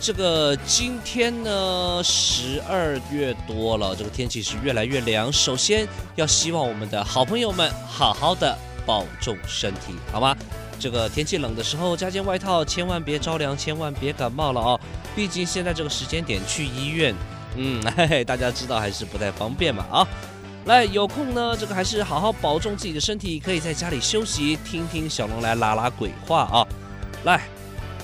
这个今天呢，十二月多了，这个天气是越来越凉。首先要希望我们的好朋友们好好的保重身体，好吗？这个天气冷的时候加件外套，千万别着凉，千万别感冒了哦。毕竟现在这个时间点去医院，嗯，嘿嘿，大家知道还是不太方便嘛啊。来，有空呢，这个还是好好保重自己的身体，可以在家里休息，听听小龙来拉拉鬼话啊。来，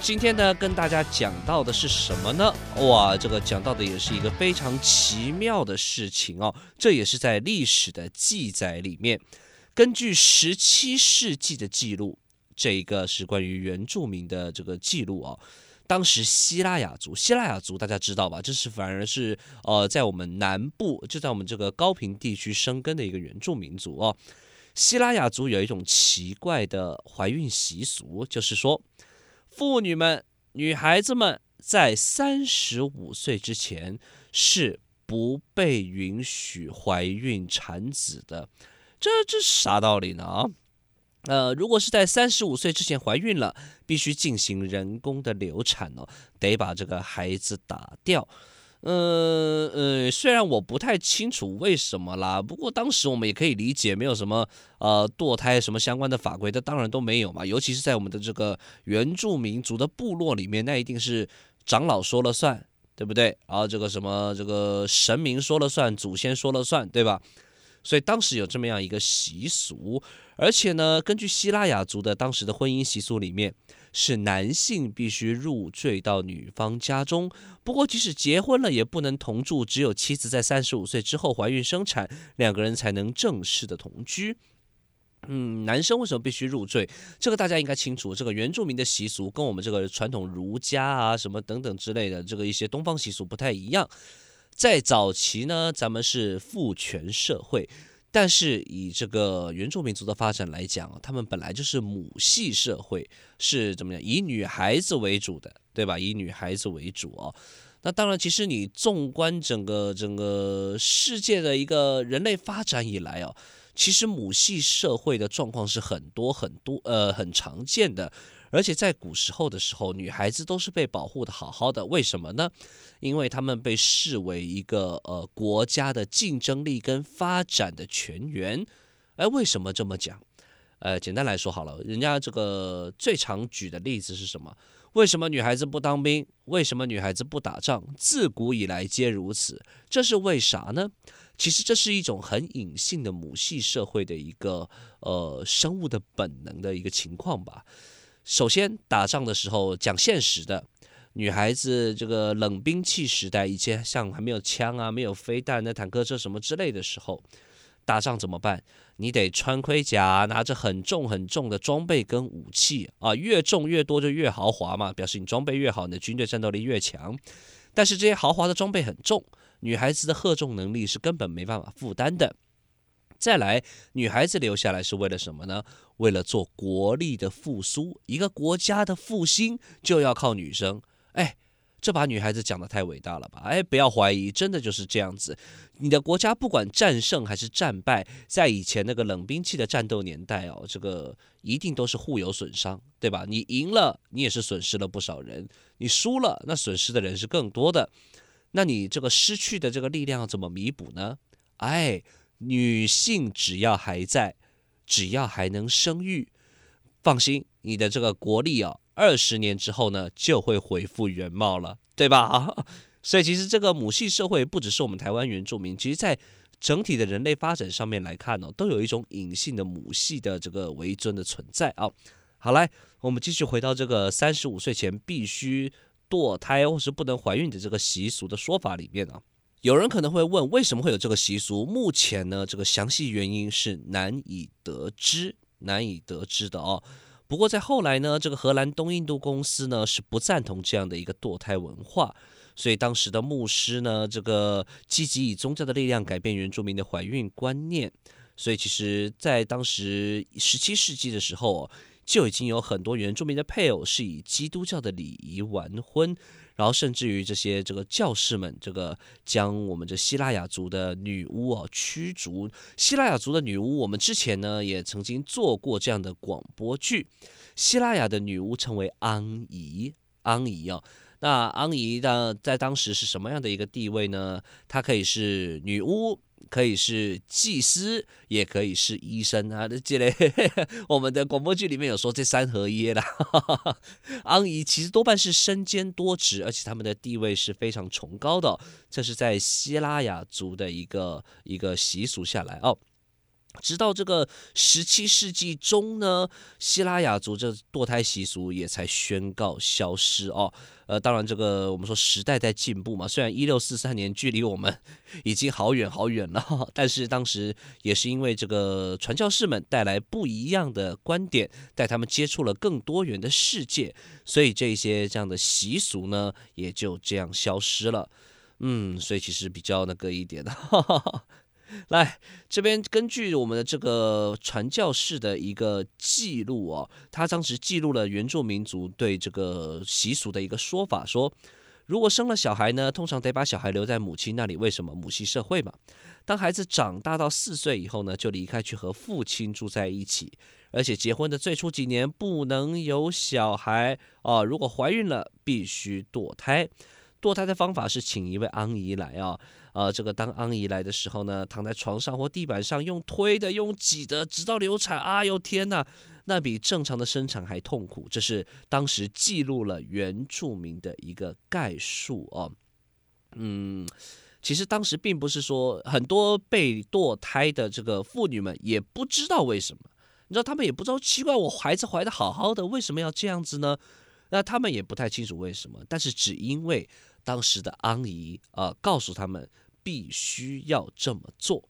今天呢，跟大家讲到的是什么呢？哇，这个讲到的也是一个非常奇妙的事情哦。这也是在历史的记载里面，根据十七世纪的记录，这一个是关于原住民的这个记录哦。当时希腊雅族，希腊雅族大家知道吧？这是反而是呃，在我们南部，就在我们这个高平地区生根的一个原住民族哦。希腊雅族有一种奇怪的怀孕习俗，就是说，妇女们、女孩子们在三十五岁之前是不被允许怀孕产子的。这这啥道理呢？啊？呃，如果是在三十五岁之前怀孕了，必须进行人工的流产哦，得把这个孩子打掉。呃呃，虽然我不太清楚为什么啦，不过当时我们也可以理解，没有什么呃堕胎什么相关的法规，这当然都没有嘛。尤其是在我们的这个原住民族的部落里面，那一定是长老说了算，对不对？然后这个什么这个神明说了算，祖先说了算，对吧？所以当时有这么样一个习俗，而且呢，根据希腊雅族的当时的婚姻习俗里面，是男性必须入赘到女方家中。不过，即使结婚了，也不能同住，只有妻子在三十五岁之后怀孕生产，两个人才能正式的同居。嗯，男生为什么必须入赘？这个大家应该清楚。这个原住民的习俗跟我们这个传统儒家啊什么等等之类的这个一些东方习俗不太一样。在早期呢，咱们是父权社会，但是以这个原住民族的发展来讲，他们本来就是母系社会，是怎么样？以女孩子为主的，对吧？以女孩子为主哦。那当然，其实你纵观整个整个世界的一个人类发展以来哦，其实母系社会的状况是很多很多，呃，很常见的。而且在古时候的时候，女孩子都是被保护得好好的，为什么呢？因为她们被视为一个呃国家的竞争力跟发展的泉源。哎，为什么这么讲？呃，简单来说好了，人家这个最常举的例子是什么？为什么女孩子不当兵？为什么女孩子不打仗？自古以来皆如此，这是为啥呢？其实这是一种很隐性的母系社会的一个呃生物的本能的一个情况吧。首先，打仗的时候讲现实的，女孩子这个冷兵器时代，以前像还没有枪啊、没有飞弹、那坦克车什么之类的时候，打仗怎么办？你得穿盔甲，拿着很重很重的装备跟武器啊，越重越多就越豪华嘛，表示你装备越好，你的军队战斗力越强。但是这些豪华的装备很重，女孩子的荷重能力是根本没办法负担的。再来，女孩子留下来是为了什么呢？为了做国力的复苏，一个国家的复兴就要靠女生。哎，这把女孩子讲得太伟大了吧？哎，不要怀疑，真的就是这样子。你的国家不管战胜还是战败，在以前那个冷兵器的战斗年代哦，这个一定都是互有损伤，对吧？你赢了，你也是损失了不少人；你输了，那损失的人是更多的。那你这个失去的这个力量怎么弥补呢？哎。女性只要还在，只要还能生育，放心，你的这个国力啊，二十年之后呢，就会恢复原貌了，对吧？所以其实这个母系社会不只是我们台湾原住民，其实在整体的人类发展上面来看呢，都有一种隐性的母系的这个为尊的存在啊。好，来，我们继续回到这个三十五岁前必须堕胎或是不能怀孕的这个习俗的说法里面啊。有人可能会问，为什么会有这个习俗？目前呢，这个详细原因是难以得知，难以得知的哦。不过在后来呢，这个荷兰东印度公司呢是不赞同这样的一个堕胎文化，所以当时的牧师呢，这个积极以宗教的力量改变原住民的怀孕观念。所以其实，在当时十七世纪的时候，就已经有很多原住民的配偶是以基督教的礼仪完婚。然后甚至于这些这个教士们，这个将我们这希腊雅族的女巫啊驱逐。希腊雅族的女巫，我们之前呢也曾经做过这样的广播剧。希腊雅的女巫称为安姨，安姨啊。那安姨呢，在当时是什么样的一个地位呢？她可以是女巫。可以是祭司，也可以是医生啊！这类 我们的广播剧里面有说这三合一啦。安姨其实多半是身兼多职，而且他们的地位是非常崇高的。这是在希腊雅族的一个一个习俗下来哦。直到这个十七世纪中呢，希拉雅族这堕胎习俗也才宣告消失哦。呃，当然这个我们说时代在进步嘛，虽然一六四三年距离我们已经好远好远了，但是当时也是因为这个传教士们带来不一样的观点，带他们接触了更多元的世界，所以这些这样的习俗呢，也就这样消失了。嗯，所以其实比较那个一点的。来这边，根据我们的这个传教士的一个记录哦，他当时记录了原住民族对这个习俗的一个说法，说如果生了小孩呢，通常得把小孩留在母亲那里，为什么？母系社会嘛。当孩子长大到四岁以后呢，就离开去和父亲住在一起，而且结婚的最初几年不能有小孩哦。如果怀孕了，必须堕胎。堕胎的方法是请一位阿姨来啊。呃，这个当安姨来的时候呢，躺在床上或地板上，用推的，用挤的，直到流产。哎呦天哪，那比正常的生产还痛苦。这是当时记录了原住民的一个概述哦。嗯，其实当时并不是说很多被堕胎的这个妇女们也不知道为什么，你知道他们也不知道，奇怪，我孩子怀得好好的，为什么要这样子呢？那他们也不太清楚为什么，但是只因为当时的安姨啊、告诉他们。必须要这么做。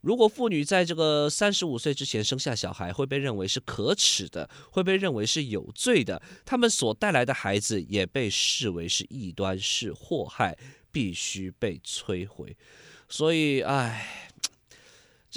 如果妇女在这个三十五岁之前生下小孩，会被认为是可耻的，会被认为是有罪的。他们所带来的孩子也被视为是异端，是祸害，必须被摧毁。所以，唉，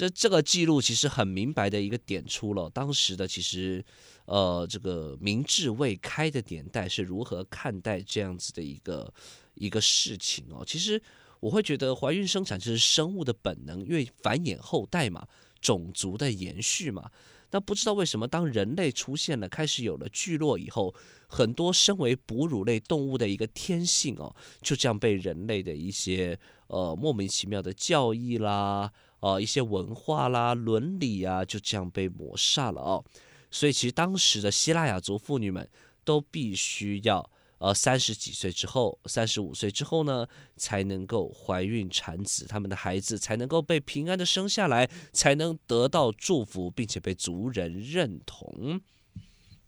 这这个记录其实很明白的一个点出了当时的其实，呃，这个明智未开的年代是如何看待这样子的一个一个事情哦。其实。我会觉得怀孕生产就是生物的本能，因为繁衍后代嘛，种族的延续嘛。那不知道为什么，当人类出现了，开始有了聚落以后，很多身为哺乳类动物的一个天性哦，就这样被人类的一些呃莫名其妙的教义啦，呃一些文化啦、伦理啊，就这样被抹杀了哦。所以其实当时的希腊雅族妇女们都必须要。呃，三十几岁之后，三十五岁之后呢，才能够怀孕产子，他们的孩子才能够被平安的生下来，才能得到祝福，并且被族人认同。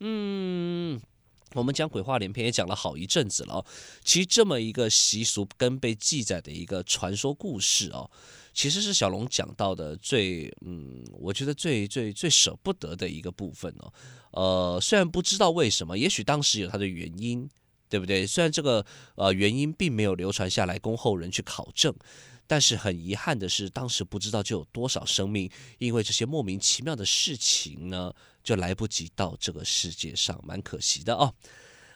嗯，我们讲鬼话连篇也讲了好一阵子了。其实这么一个习俗跟被记载的一个传说故事哦，其实是小龙讲到的最，嗯，我觉得最最最舍不得的一个部分哦。呃，虽然不知道为什么，也许当时有它的原因。对不对？虽然这个呃原因并没有流传下来供后人去考证，但是很遗憾的是，当时不知道就有多少生命因为这些莫名其妙的事情呢，就来不及到这个世界上，蛮可惜的哦。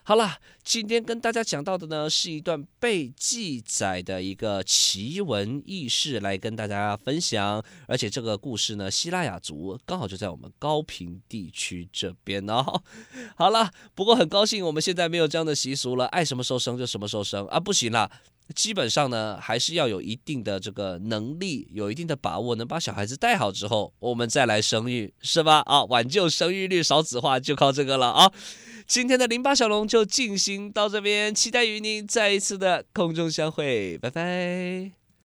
好了，今天跟大家讲到的呢，是一段被记载的一个奇闻异事，来跟大家分享。而且这个故事呢，希腊雅族刚好就在我们高平地区这边哦。好了，不过很高兴我们现在没有这样的习俗了，爱什么时候生就什么时候生啊，不行啦，基本上呢，还是要有一定的这个能力，有一定的把握，能把小孩子带好之后，我们再来生育，是吧？啊，挽救生育率，少子化，就靠这个了啊。今天的零八小龙就进行到这边，期待与您再一次的空中相会，拜拜。